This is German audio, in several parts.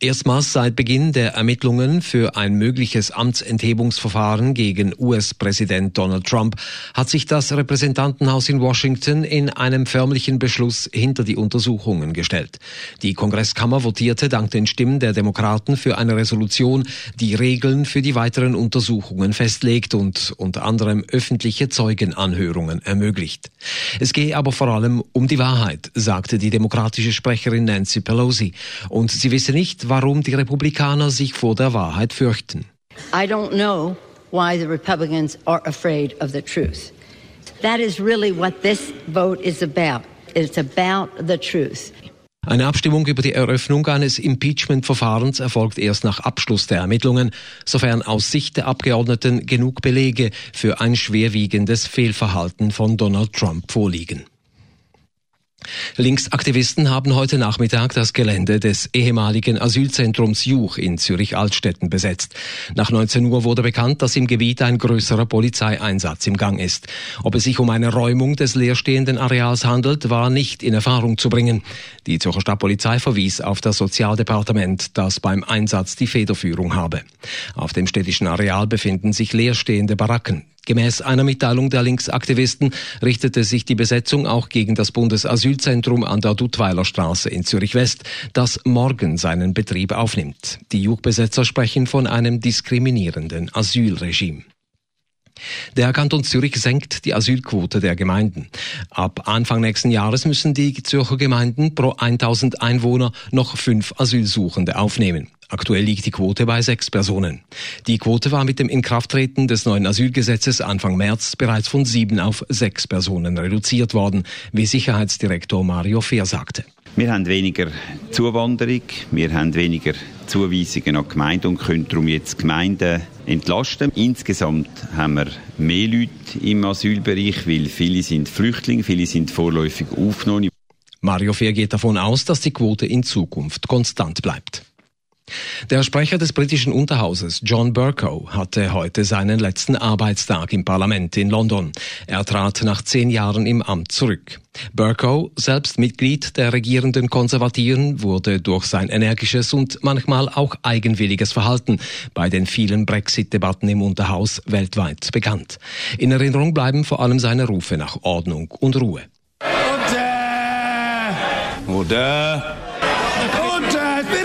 Erstmals seit Beginn der Ermittlungen für ein mögliches Amtsenthebungsverfahren gegen US-Präsident Donald Trump hat sich das Repräsentantenhaus in Washington in einem förmlichen Beschluss hinter die Untersuchungen gestellt. Die Kongresskammer votierte dank den Stimmen der Demokraten für eine Resolution, die Regeln für die weiteren Untersuchungen festlegt und unter anderem öffentliche Zeugenanhörungen ermöglicht. Es gehe aber vor allem um die Wahrheit, sagte die demokratische Sprecherin Nancy Pelosi. Und sie wisse nicht, warum die Republikaner sich vor der Wahrheit fürchten. I don't know why the Republicans are afraid of the truth. That is really what this vote is about. It's about the truth. Eine Abstimmung über die Eröffnung eines Impeachment-Verfahrens erfolgt erst nach Abschluss der Ermittlungen, sofern aus Sicht der Abgeordneten genug Belege für ein schwerwiegendes Fehlverhalten von Donald Trump vorliegen. Linksaktivisten haben heute Nachmittag das Gelände des ehemaligen Asylzentrums Juch in Zürich-Altstetten besetzt. Nach 19 Uhr wurde bekannt, dass im Gebiet ein größerer Polizeieinsatz im Gang ist. Ob es sich um eine Räumung des leerstehenden Areals handelt, war nicht in Erfahrung zu bringen. Die Zürcher Stadtpolizei verwies auf das Sozialdepartement, das beim Einsatz die Federführung habe. Auf dem städtischen Areal befinden sich leerstehende Baracken. Gemäß einer Mitteilung der Linksaktivisten richtete sich die Besetzung auch gegen das Bundesasylzentrum an der Duttweiler Straße in Zürich West, das morgen seinen Betrieb aufnimmt. Die Jugendbesetzer sprechen von einem diskriminierenden Asylregime. Der Kanton Zürich senkt die Asylquote der Gemeinden. Ab Anfang nächsten Jahres müssen die Zürcher Gemeinden pro 1000 Einwohner noch fünf Asylsuchende aufnehmen. Aktuell liegt die Quote bei sechs Personen. Die Quote war mit dem Inkrafttreten des neuen Asylgesetzes Anfang März bereits von sieben auf sechs Personen reduziert worden, wie Sicherheitsdirektor Mario Fehr sagte. Wir haben weniger Zuwanderung, wir haben weniger Zuweisungen an Gemeinden und können darum jetzt Gemeinden entlasten. Insgesamt haben wir mehr Leute im Asylbereich, weil viele sind Flüchtlinge, viele sind vorläufig aufgenommen. Mario Fehr geht davon aus, dass die Quote in Zukunft konstant bleibt. Der Sprecher des britischen Unterhauses, John Burko, hatte heute seinen letzten Arbeitstag im Parlament in London. Er trat nach zehn Jahren im Amt zurück. Burko, selbst Mitglied der regierenden Konservativen, wurde durch sein energisches und manchmal auch eigenwilliges Verhalten bei den vielen Brexit-Debatten im Unterhaus weltweit bekannt. In Erinnerung bleiben vor allem seine Rufe nach Ordnung und Ruhe. Order! Order! Order!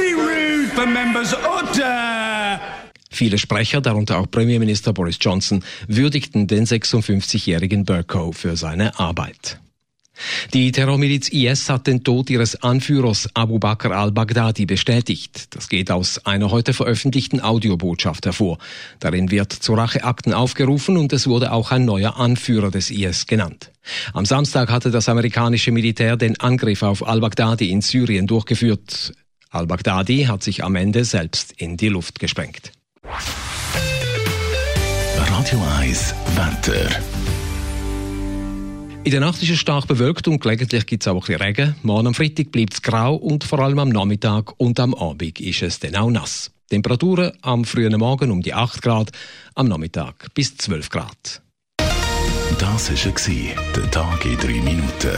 Viele Sprecher, darunter auch Premierminister Boris Johnson, würdigten den 56-jährigen Burko für seine Arbeit. Die Terrormiliz IS hat den Tod ihres Anführers Abu Bakr al-Baghdadi bestätigt. Das geht aus einer heute veröffentlichten Audiobotschaft hervor. Darin wird zu Racheakten aufgerufen und es wurde auch ein neuer Anführer des IS genannt. Am Samstag hatte das amerikanische Militär den Angriff auf al-Baghdadi in Syrien durchgeführt. Al-Baghdadi hat sich am Ende selbst in die Luft gesprengt. Radio 1, Wetter. In der Nacht ist es stark bewölkt und gelegentlich gibt es auch ein bisschen Regen. Morgen am Freitag bleibt es grau und vor allem am Nachmittag und am Abend ist es dann auch nass. Temperaturen am frühen Morgen um die 8 Grad, am Nachmittag bis 12 Grad. Das war der Tag in 3 Minuten.